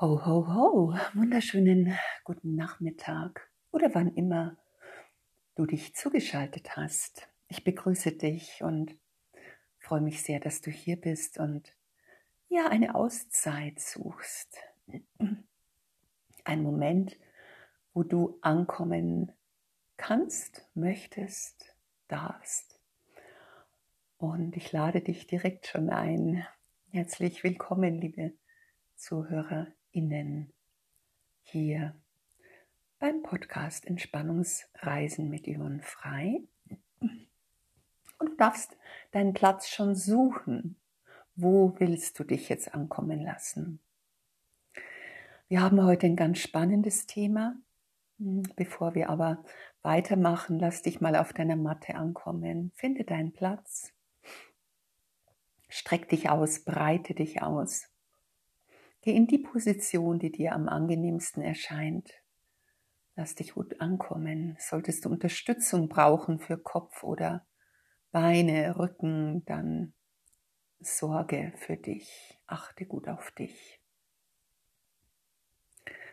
Ho, ho, ho, wunderschönen guten Nachmittag oder wann immer du dich zugeschaltet hast. Ich begrüße dich und freue mich sehr, dass du hier bist und ja, eine Auszeit suchst. Ein Moment, wo du ankommen kannst, möchtest, darfst. Und ich lade dich direkt schon ein. Herzlich willkommen, liebe Zuhörer innen hier beim Podcast Entspannungsreisen mit Yvonne Frei. Und du darfst deinen Platz schon suchen. Wo willst du dich jetzt ankommen lassen? Wir haben heute ein ganz spannendes Thema. Bevor wir aber weitermachen, lass dich mal auf deiner Matte ankommen. Finde deinen Platz. Streck dich aus, breite dich aus. Geh in die Position, die dir am angenehmsten erscheint. Lass dich gut ankommen. Solltest du Unterstützung brauchen für Kopf oder Beine, Rücken, dann sorge für dich. Achte gut auf dich.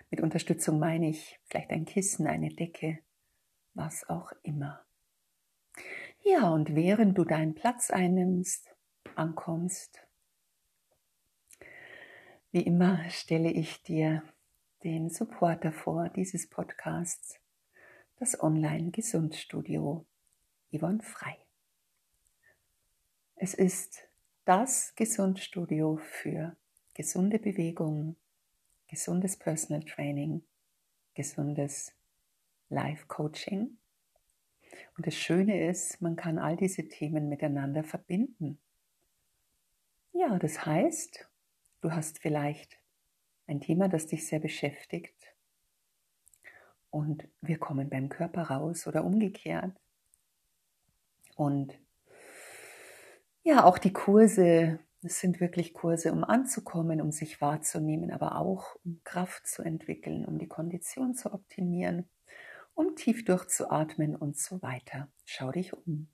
Mit Unterstützung meine ich vielleicht ein Kissen, eine Decke, was auch immer. Ja, und während du deinen Platz einnimmst, ankommst, wie immer stelle ich dir den Supporter vor dieses Podcasts, das Online-Gesundstudio Yvonne Frei. Es ist das Gesundstudio für gesunde Bewegung, gesundes Personal Training, gesundes Life Coaching. Und das Schöne ist, man kann all diese Themen miteinander verbinden. Ja, das heißt, Du hast vielleicht ein Thema, das dich sehr beschäftigt und wir kommen beim Körper raus oder umgekehrt. Und ja, auch die Kurse, es sind wirklich Kurse, um anzukommen, um sich wahrzunehmen, aber auch um Kraft zu entwickeln, um die Kondition zu optimieren, um tief durchzuatmen und so weiter. Schau dich um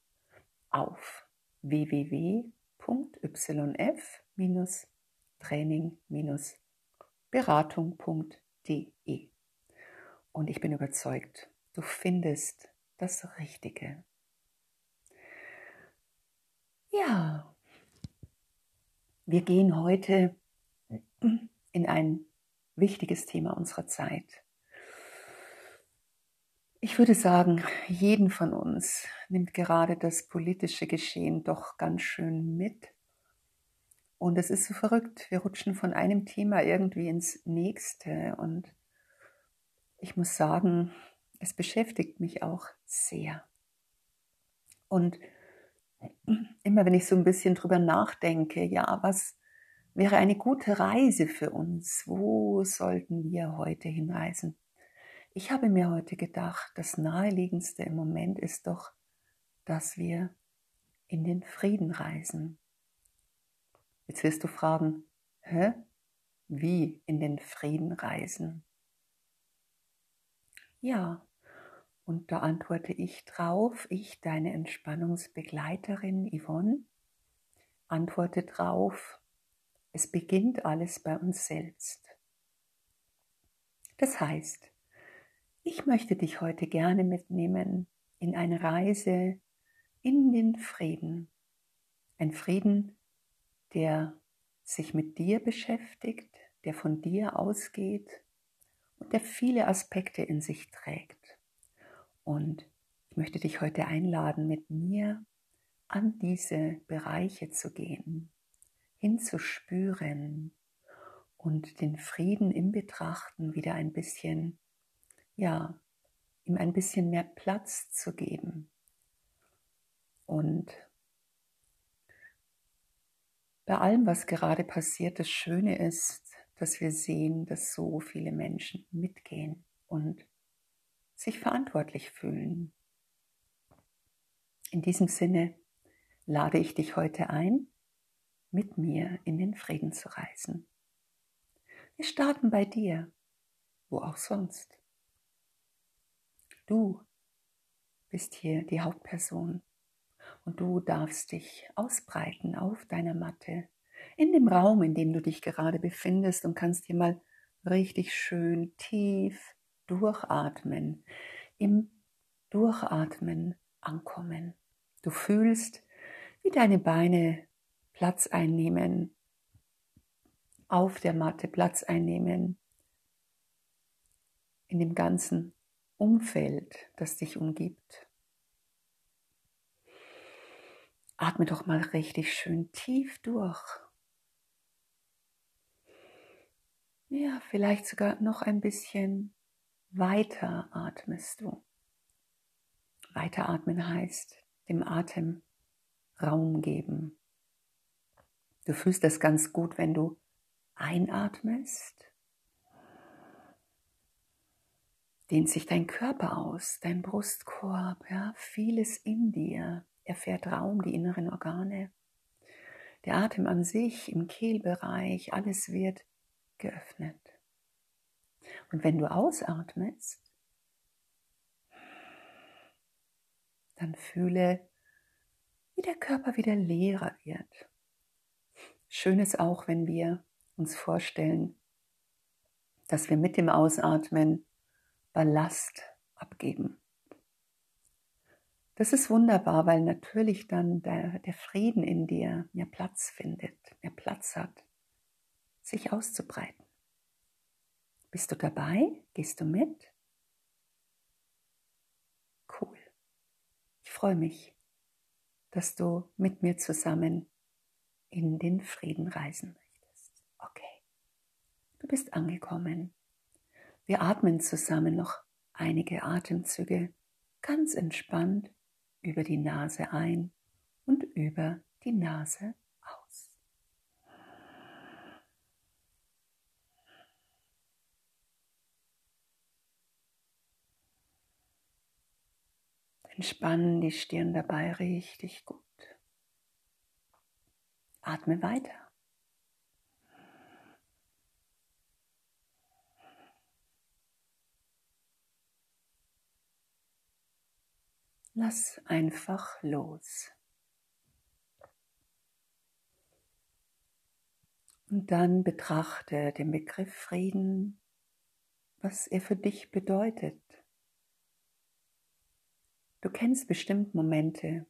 auf www.yf- training-beratung.de. Und ich bin überzeugt, du findest das Richtige. Ja, wir gehen heute in ein wichtiges Thema unserer Zeit. Ich würde sagen, jeden von uns nimmt gerade das politische Geschehen doch ganz schön mit und es ist so verrückt. Wir rutschen von einem Thema irgendwie ins nächste. Und ich muss sagen, es beschäftigt mich auch sehr. Und immer wenn ich so ein bisschen drüber nachdenke, ja, was wäre eine gute Reise für uns? Wo sollten wir heute hinreisen? Ich habe mir heute gedacht, das naheliegendste im Moment ist doch, dass wir in den Frieden reisen. Jetzt wirst du fragen, hä? Wie in den Frieden reisen? Ja, und da antworte ich drauf, ich, deine Entspannungsbegleiterin Yvonne, antworte drauf, es beginnt alles bei uns selbst. Das heißt, ich möchte dich heute gerne mitnehmen in eine Reise in den Frieden. Ein Frieden, der sich mit dir beschäftigt, der von dir ausgeht und der viele Aspekte in sich trägt. Und ich möchte dich heute einladen, mit mir an diese Bereiche zu gehen, hinzuspüren und den Frieden im Betrachten wieder ein bisschen, ja, ihm ein bisschen mehr Platz zu geben und bei allem, was gerade passiert, das Schöne ist, dass wir sehen, dass so viele Menschen mitgehen und sich verantwortlich fühlen. In diesem Sinne lade ich dich heute ein, mit mir in den Frieden zu reisen. Wir starten bei dir, wo auch sonst. Du bist hier die Hauptperson und du darfst dich ausbreiten auf deiner Matte, in dem Raum, in dem du dich gerade befindest und kannst dir mal richtig schön tief durchatmen, im Durchatmen ankommen. Du fühlst, wie deine Beine Platz einnehmen, auf der Matte Platz einnehmen, in dem ganzen Umfeld, das dich umgibt. Atme doch mal richtig schön tief durch. Ja, vielleicht sogar noch ein bisschen weiter atmest du. Weiteratmen heißt dem Atem Raum geben. Du fühlst das ganz gut, wenn du einatmest. Dehnt sich dein Körper aus, dein Brustkorb, ja, vieles in dir erfährt Raum, die inneren Organe. Der Atem an sich im Kehlbereich, alles wird geöffnet. Und wenn du ausatmest, dann fühle, wie der Körper wieder leerer wird. Schön ist auch, wenn wir uns vorstellen, dass wir mit dem Ausatmen Ballast abgeben. Das ist wunderbar, weil natürlich dann der, der Frieden in dir mehr Platz findet, mehr Platz hat, sich auszubreiten. Bist du dabei? Gehst du mit? Cool. Ich freue mich, dass du mit mir zusammen in den Frieden reisen möchtest. Okay. Du bist angekommen. Wir atmen zusammen noch einige Atemzüge ganz entspannt über die Nase ein und über die Nase aus. Entspannen die Stirn dabei richtig gut. Atme weiter. Lass einfach los. Und dann betrachte den Begriff Frieden, was er für dich bedeutet. Du kennst bestimmt Momente,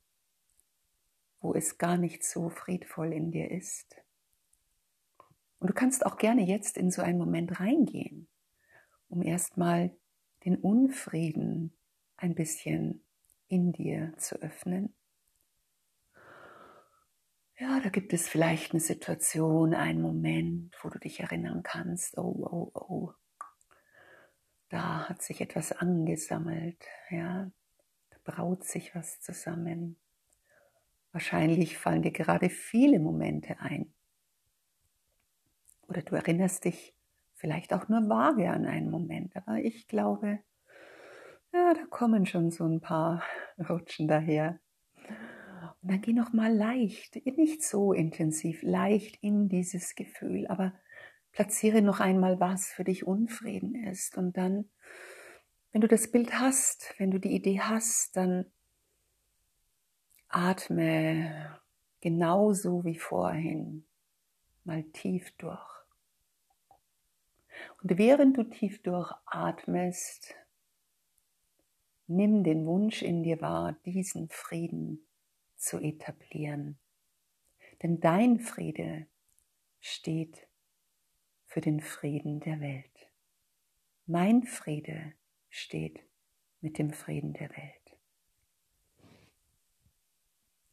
wo es gar nicht so friedvoll in dir ist. Und du kannst auch gerne jetzt in so einen Moment reingehen, um erstmal den Unfrieden ein bisschen in dir zu öffnen. Ja, da gibt es vielleicht eine Situation, einen Moment, wo du dich erinnern kannst, oh, oh, oh, da hat sich etwas angesammelt, ja, da braut sich was zusammen. Wahrscheinlich fallen dir gerade viele Momente ein. Oder du erinnerst dich vielleicht auch nur vage an einen Moment, aber ich glaube, ja, da kommen schon so ein paar Rutschen daher. Und dann geh noch mal leicht, nicht so intensiv, leicht in dieses Gefühl, aber platziere noch einmal, was für dich Unfrieden ist. Und dann, wenn du das Bild hast, wenn du die Idee hast, dann atme genauso wie vorhin mal tief durch. Und während du tief durchatmest, Nimm den Wunsch in dir wahr, diesen Frieden zu etablieren. Denn dein Friede steht für den Frieden der Welt. Mein Friede steht mit dem Frieden der Welt.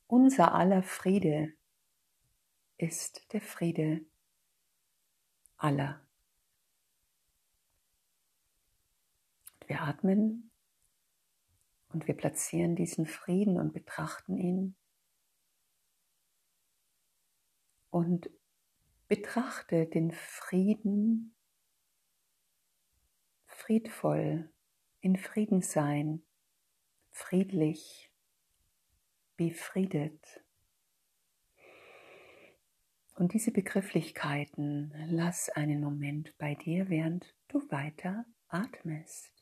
Unser aller Friede ist der Friede aller. Wir atmen und wir platzieren diesen Frieden und betrachten ihn. Und betrachte den Frieden friedvoll, in Frieden sein, friedlich, befriedet. Und diese Begrifflichkeiten lass einen Moment bei dir, während du weiter atmest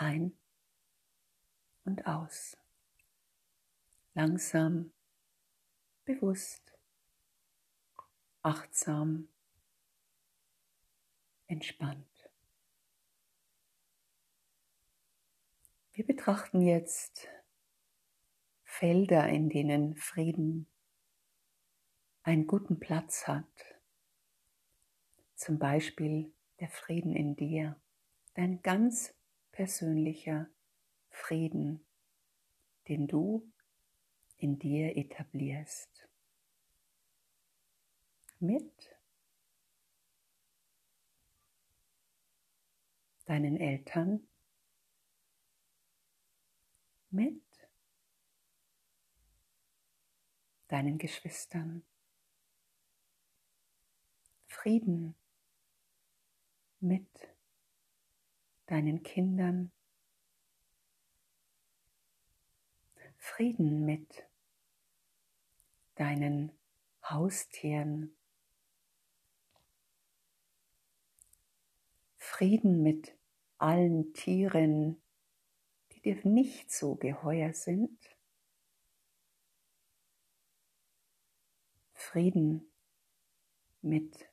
ein und aus. Langsam, bewusst, achtsam entspannt. Wir betrachten jetzt Felder, in denen Frieden einen guten Platz hat. Zum Beispiel der Frieden in dir, dein ganz persönlicher Frieden, den du in dir etablierst. Mit deinen Eltern, mit deinen Geschwistern. Frieden mit deinen Kindern. Frieden mit deinen Haustieren. Frieden mit allen Tieren, die dir nicht so geheuer sind. Frieden mit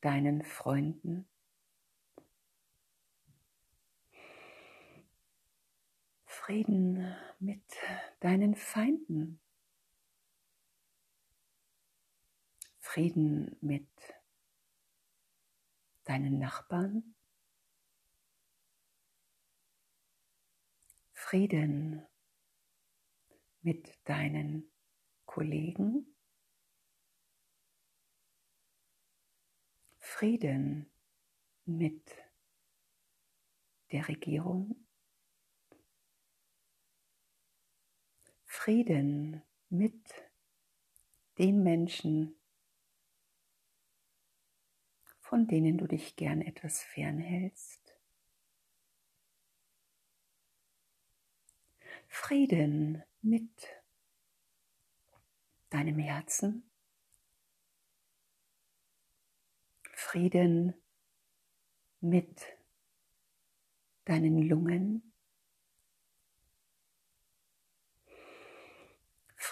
deinen Freunden. Frieden mit deinen Feinden. Frieden mit deinen Nachbarn. Frieden mit deinen Kollegen. Frieden mit der Regierung. Frieden mit den Menschen, von denen du dich gern etwas fernhältst. Frieden mit deinem Herzen. Frieden mit deinen Lungen.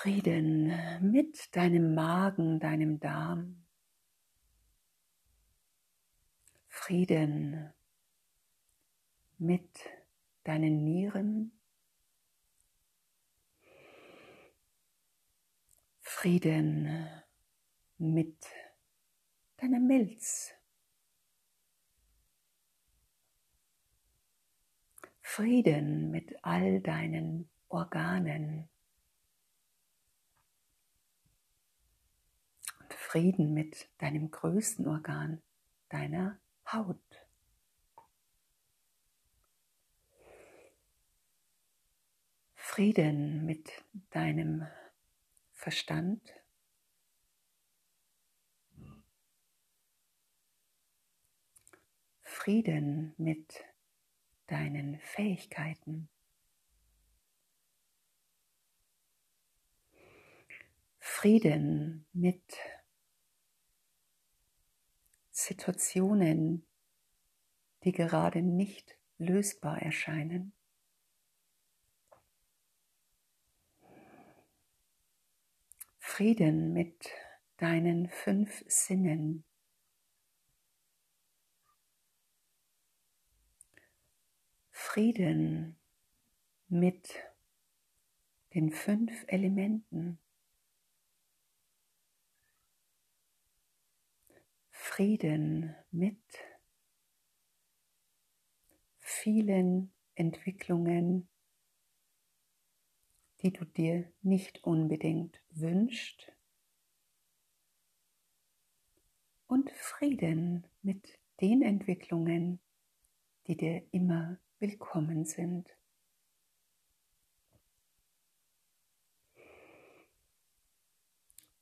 Frieden mit deinem Magen, deinem Darm. Frieden mit deinen Nieren. Frieden mit deiner Milz. Frieden mit all deinen Organen. Und Frieden mit deinem größten Organ, deiner Haut. Frieden mit deinem Verstand. Frieden mit deinen Fähigkeiten. Frieden mit Situationen, die gerade nicht lösbar erscheinen. Frieden mit deinen fünf Sinnen. Frieden mit den fünf Elementen. Frieden mit vielen Entwicklungen, die du dir nicht unbedingt wünschst. Und Frieden mit den Entwicklungen, die dir immer willkommen sind.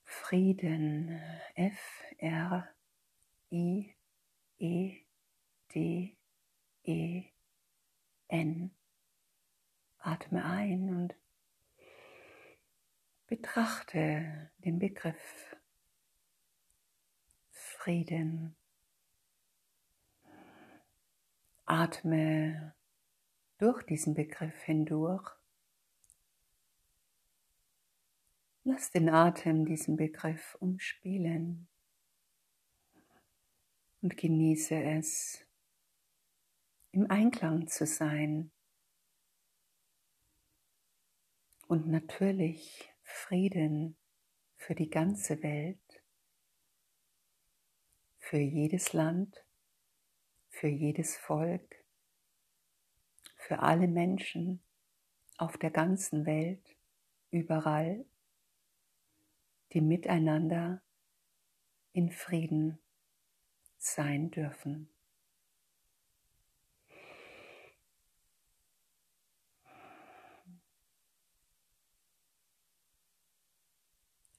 Frieden, F, R, I, E, D, E, N. Atme ein und betrachte den Begriff Frieden. Atme durch diesen Begriff hindurch. Lass den Atem diesen Begriff umspielen. Und genieße es, im Einklang zu sein und natürlich Frieden für die ganze Welt, für jedes Land, für jedes Volk, für alle Menschen auf der ganzen Welt, überall, die miteinander in Frieden sein dürfen.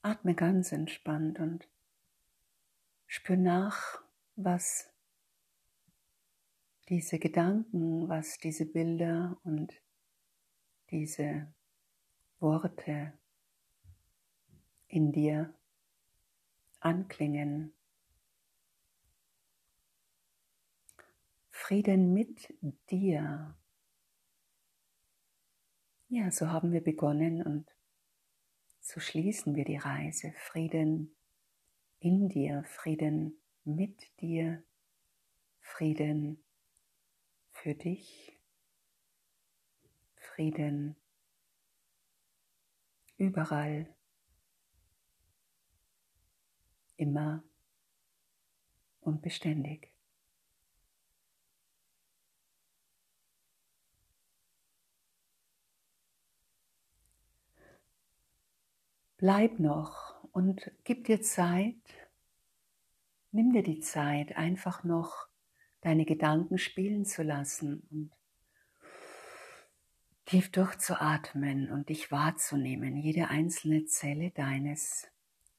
Atme ganz entspannt und spür nach, was diese Gedanken, was diese Bilder und diese Worte in dir anklingen. Frieden mit dir. Ja, so haben wir begonnen und so schließen wir die Reise. Frieden in dir, Frieden mit dir, Frieden für dich, Frieden überall, immer und beständig. Bleib noch und gib dir Zeit, nimm dir die Zeit, einfach noch deine Gedanken spielen zu lassen und tief durchzuatmen und dich wahrzunehmen, jede einzelne Zelle deines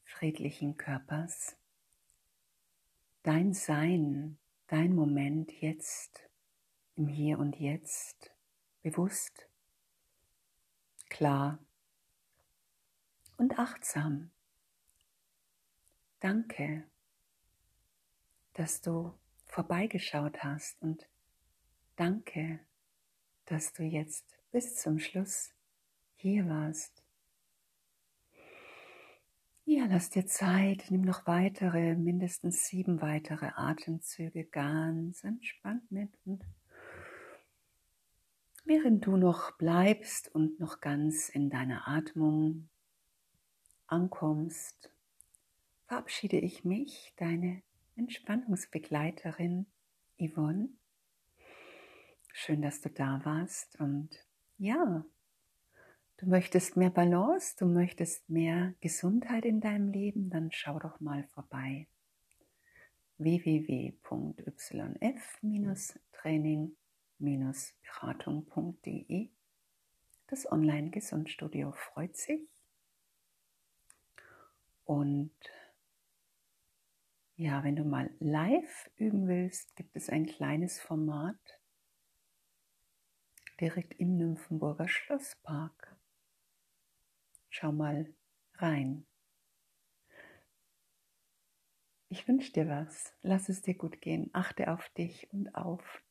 friedlichen Körpers, dein Sein, dein Moment jetzt, im Hier und Jetzt, bewusst, klar und achtsam. Danke, dass du vorbeigeschaut hast und danke, dass du jetzt bis zum Schluss hier warst. Ja, lass dir Zeit, nimm noch weitere, mindestens sieben weitere Atemzüge ganz entspannt mit und während du noch bleibst und noch ganz in deiner Atmung ankommst, verabschiede ich mich, deine Entspannungsbegleiterin Yvonne. Schön, dass du da warst und ja, du möchtest mehr Balance, du möchtest mehr Gesundheit in deinem Leben, dann schau doch mal vorbei. www.yf-training-beratung.de Das Online-Gesundstudio freut sich und ja, wenn du mal live üben willst, gibt es ein kleines Format direkt im Nymphenburger Schlosspark. Schau mal rein. Ich wünsche dir was. Lass es dir gut gehen. Achte auf dich und auf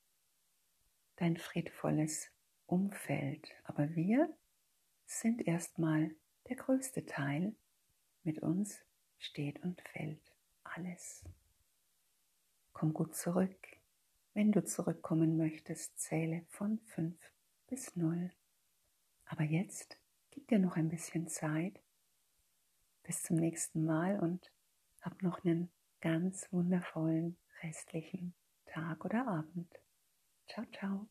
dein friedvolles Umfeld. Aber wir sind erstmal der größte Teil mit uns steht und fällt alles. Komm gut zurück. Wenn du zurückkommen möchtest, zähle von 5 bis 0. Aber jetzt gib dir noch ein bisschen Zeit. Bis zum nächsten Mal und hab noch einen ganz wundervollen restlichen Tag oder Abend. Ciao, ciao.